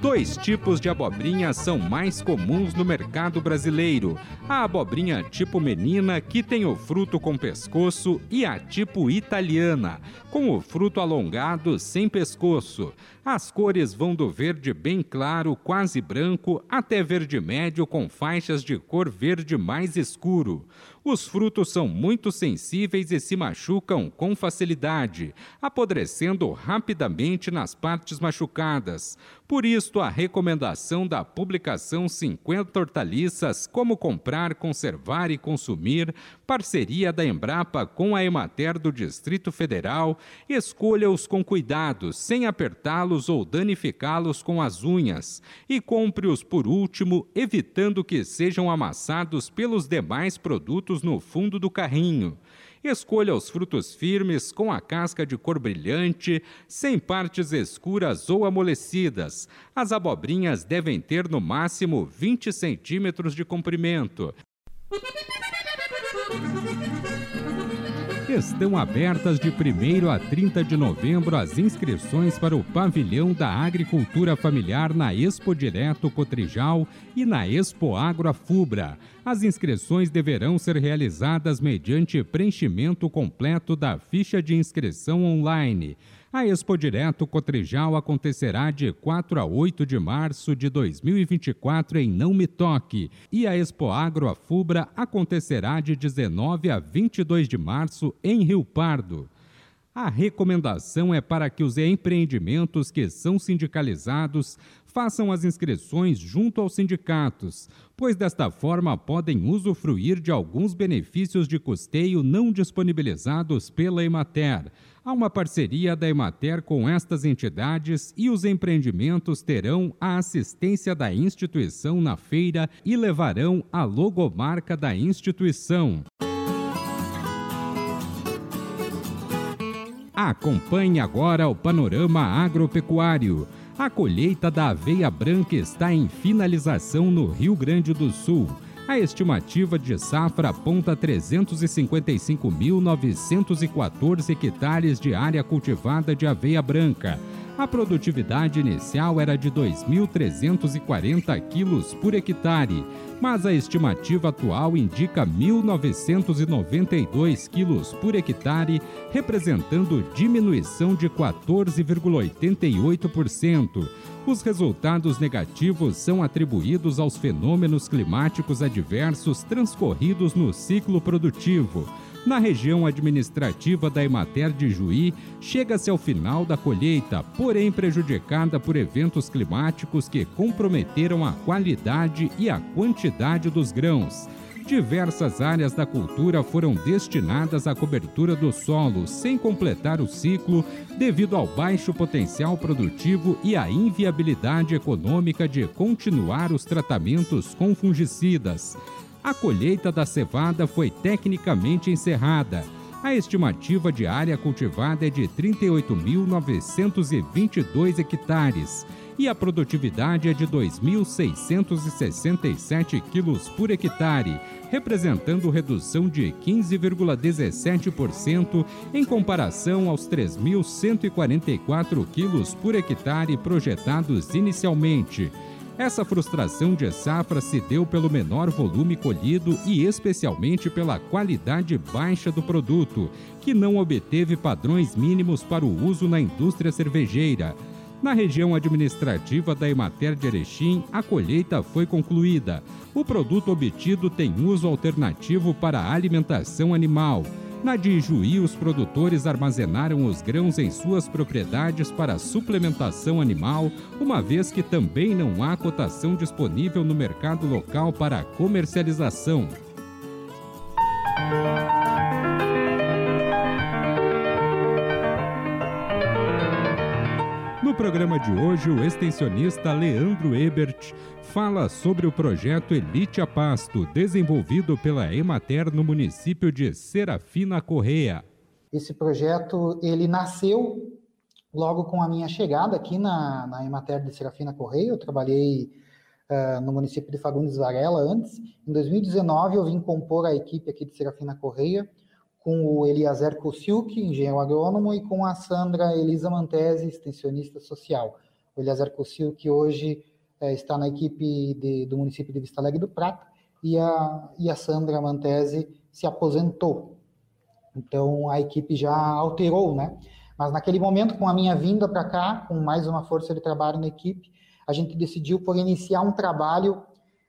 Dois tipos de abobrinha são mais comuns no mercado brasileiro: a abobrinha tipo menina, que tem o fruto com pescoço, e a tipo italiana, com o fruto alongado sem pescoço. As cores vão do verde bem claro, quase branco, até verde médio com faixas de cor verde mais escuro. Os frutos são muito sensíveis e se machucam com facilidade, apodrecendo rapidamente nas partes machucadas. Por isto, a recomendação da publicação 50 hortaliças Como comprar, conservar e consumir, parceria da Embrapa com a Emater do Distrito Federal, escolha-os com cuidado, sem apertá-los ou danificá-los com as unhas, e compre-os por último, evitando que sejam amassados pelos demais produtos no fundo do carrinho. Escolha os frutos firmes com a casca de cor brilhante, sem partes escuras ou amolecidas. As abobrinhas devem ter no máximo 20 centímetros de comprimento. Estão abertas de 1 a 30 de novembro as inscrições para o Pavilhão da Agricultura Familiar na Expo Direto Cotrijal e na Expo Agro Fubra. As inscrições deverão ser realizadas mediante preenchimento completo da ficha de inscrição online. A Expo Direto Cotrijal acontecerá de 4 a 8 de março de 2024 em Não Me Toque e a Expo Agro Afubra acontecerá de 19 a 22 de março em Rio Pardo. A recomendação é para que os empreendimentos que são sindicalizados façam as inscrições junto aos sindicatos, pois desta forma podem usufruir de alguns benefícios de custeio não disponibilizados pela Emater. Há uma parceria da Emater com estas entidades e os empreendimentos terão a assistência da instituição na feira e levarão a logomarca da instituição. Acompanhe agora o panorama agropecuário. A colheita da aveia branca está em finalização no Rio Grande do Sul. A estimativa de safra aponta 355.914 hectares de área cultivada de aveia branca. A produtividade inicial era de 2.340 quilos por hectare mas a estimativa atual indica 1.992 quilos por hectare, representando diminuição de 14,88%. Os resultados negativos são atribuídos aos fenômenos climáticos adversos transcorridos no ciclo produtivo na região administrativa da Emater de Juí, chega-se ao final da colheita, porém prejudicada por eventos climáticos que comprometeram a qualidade e a quantidade dos grãos. Diversas áreas da cultura foram destinadas à cobertura do solo, sem completar o ciclo, devido ao baixo potencial produtivo e à inviabilidade econômica de continuar os tratamentos com fungicidas a colheita da cevada foi tecnicamente encerrada. A estimativa de área cultivada é de 38.922 hectares e a produtividade é de 2.667 quilos por hectare, representando redução de 15,17% em comparação aos 3.144 quilos por hectare projetados inicialmente. Essa frustração de safra se deu pelo menor volume colhido e especialmente pela qualidade baixa do produto, que não obteve padrões mínimos para o uso na indústria cervejeira. Na região administrativa da Emater de Erechim, a colheita foi concluída. O produto obtido tem uso alternativo para a alimentação animal. Na de Ijuí, os produtores armazenaram os grãos em suas propriedades para suplementação animal, uma vez que também não há cotação disponível no mercado local para comercialização. No programa de hoje, o extensionista Leandro Ebert fala sobre o projeto Elite a Pasto, desenvolvido pela Emater no município de Serafina Correia. Esse projeto ele nasceu logo com a minha chegada aqui na, na Emater de Serafina Correia. Eu trabalhei uh, no município de Fagundes Varela antes. Em 2019 eu vim compor a equipe aqui de Serafina Correia com o Eliazer Kosiuk, engenheiro agrônomo, e com a Sandra Elisa Mantese, extensionista social. O Eliazer Kosiuk hoje é, está na equipe de, do município de Vista Alegre do Prata, e a, e a Sandra Mantese se aposentou. Então a equipe já alterou, né? Mas naquele momento, com a minha vinda para cá, com mais uma força de trabalho na equipe, a gente decidiu por iniciar um trabalho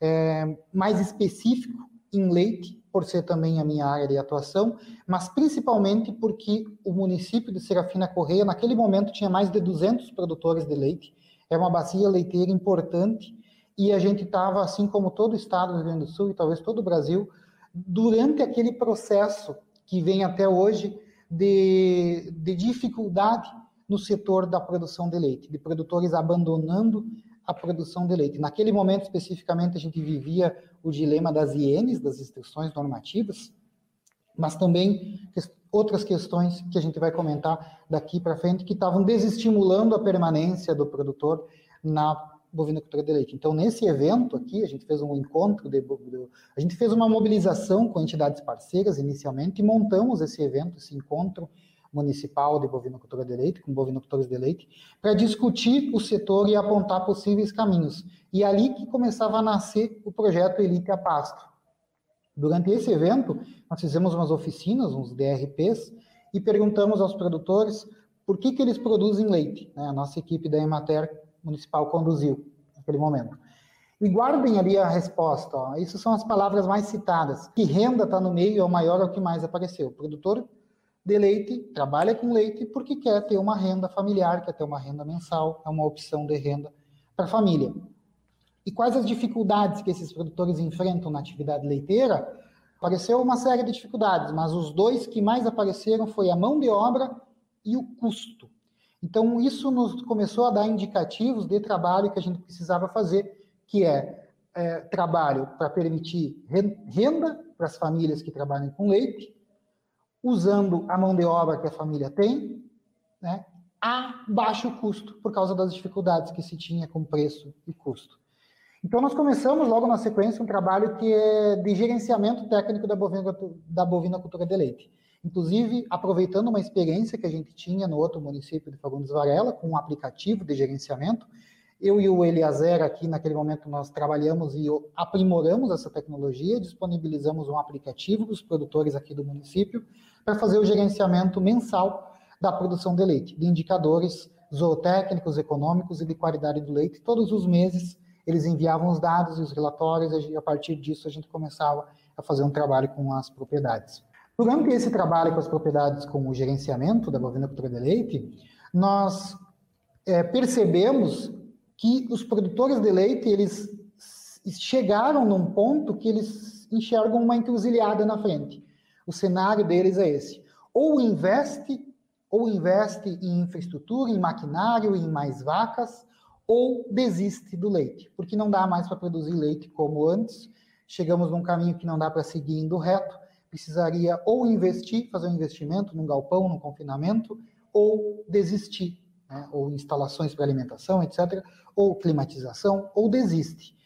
é, mais específico em leite, por ser também a minha área de atuação, mas principalmente porque o município de Serafina Correia, naquele momento, tinha mais de 200 produtores de leite, é uma bacia leiteira importante, e a gente estava, assim como todo o estado do Rio Grande do Sul e talvez todo o Brasil, durante aquele processo que vem até hoje de, de dificuldade no setor da produção de leite, de produtores abandonando a produção de leite. Naquele momento, especificamente, a gente vivia o dilema das INs, das restrições normativas, mas também outras questões que a gente vai comentar daqui para frente que estavam desestimulando a permanência do produtor na bovinocultura de leite. Então, nesse evento aqui, a gente fez um encontro, de, a gente fez uma mobilização com entidades parceiras inicialmente e montamos esse evento, esse encontro municipal de bovinocultura de leite, com bovinocultores de leite, para discutir o setor e apontar possíveis caminhos. E é ali que começava a nascer o projeto Elite a Pasto. Durante esse evento, nós fizemos umas oficinas, uns DRPs, e perguntamos aos produtores por que, que eles produzem leite. Né? A nossa equipe da Emater municipal conduziu naquele momento. E guardem ali a resposta. Ó. Isso são as palavras mais citadas. Que renda está no meio é o maior, é o que mais apareceu. O produtor de leite trabalha com leite porque quer ter uma renda familiar, quer ter uma renda mensal, é uma opção de renda para a família. E quais as dificuldades que esses produtores enfrentam na atividade leiteira? Apareceu uma série de dificuldades, mas os dois que mais apareceram foi a mão de obra e o custo. Então, isso nos começou a dar indicativos de trabalho que a gente precisava fazer, que é, é trabalho para permitir renda para as famílias que trabalham com leite, usando a mão de obra que a família tem, né, a baixo custo, por causa das dificuldades que se tinha com preço e custo. Então, nós começamos logo na sequência um trabalho que é de gerenciamento técnico da bovina, da bovina cultura de leite. Inclusive, aproveitando uma experiência que a gente tinha no outro município de Fagundes Varela, com um aplicativo de gerenciamento, eu e o Eliazer aqui, naquele momento, nós trabalhamos e aprimoramos essa tecnologia, disponibilizamos um aplicativo para os produtores aqui do município para fazer o gerenciamento mensal da produção de leite, de indicadores zootécnicos, econômicos e de qualidade do leite. Todos os meses eles enviavam os dados e os relatórios e a partir disso a gente começava a fazer um trabalho com as propriedades. Durante esse trabalho com as propriedades com o gerenciamento da bovinocultura de leite, nós é, percebemos que os produtores de leite eles chegaram num ponto que eles enxergam uma encruzilhada na frente. O cenário deles é esse: ou investe, ou investe em infraestrutura, em maquinário, em mais vacas, ou desiste do leite, porque não dá mais para produzir leite como antes. Chegamos num caminho que não dá para seguir indo reto precisaria ou investir, fazer um investimento num galpão, num confinamento, ou desistir, né? ou instalações para alimentação, etc., ou climatização, ou desiste.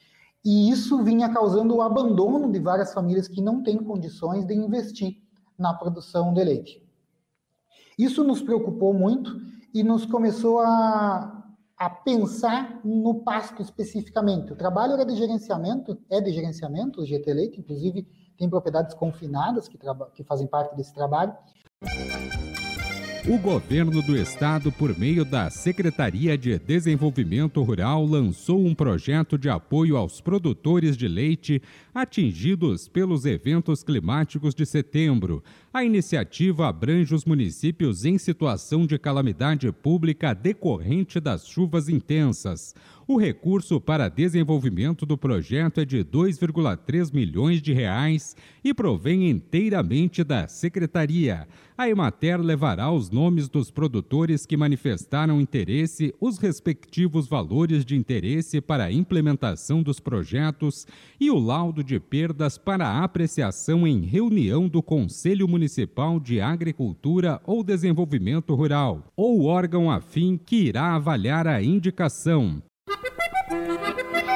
E isso vinha causando o abandono de várias famílias que não têm condições de investir na produção de leite. Isso nos preocupou muito e nos começou a, a pensar no pasto especificamente. O trabalho era de gerenciamento, é de gerenciamento, o GT Leite, inclusive tem propriedades confinadas que, que fazem parte desse trabalho. O governo do estado, por meio da Secretaria de Desenvolvimento Rural, lançou um projeto de apoio aos produtores de leite atingidos pelos eventos climáticos de setembro. A iniciativa abrange os municípios em situação de calamidade pública decorrente das chuvas intensas. O recurso para desenvolvimento do projeto é de 2,3 milhões de reais e provém inteiramente da secretaria. A Emater levará os nomes dos produtores que manifestaram interesse, os respectivos valores de interesse para a implementação dos projetos e o laudo de perdas para apreciação em reunião do Conselho Municipal de Agricultura ou Desenvolvimento Rural, ou órgão afim que irá avaliar a indicação.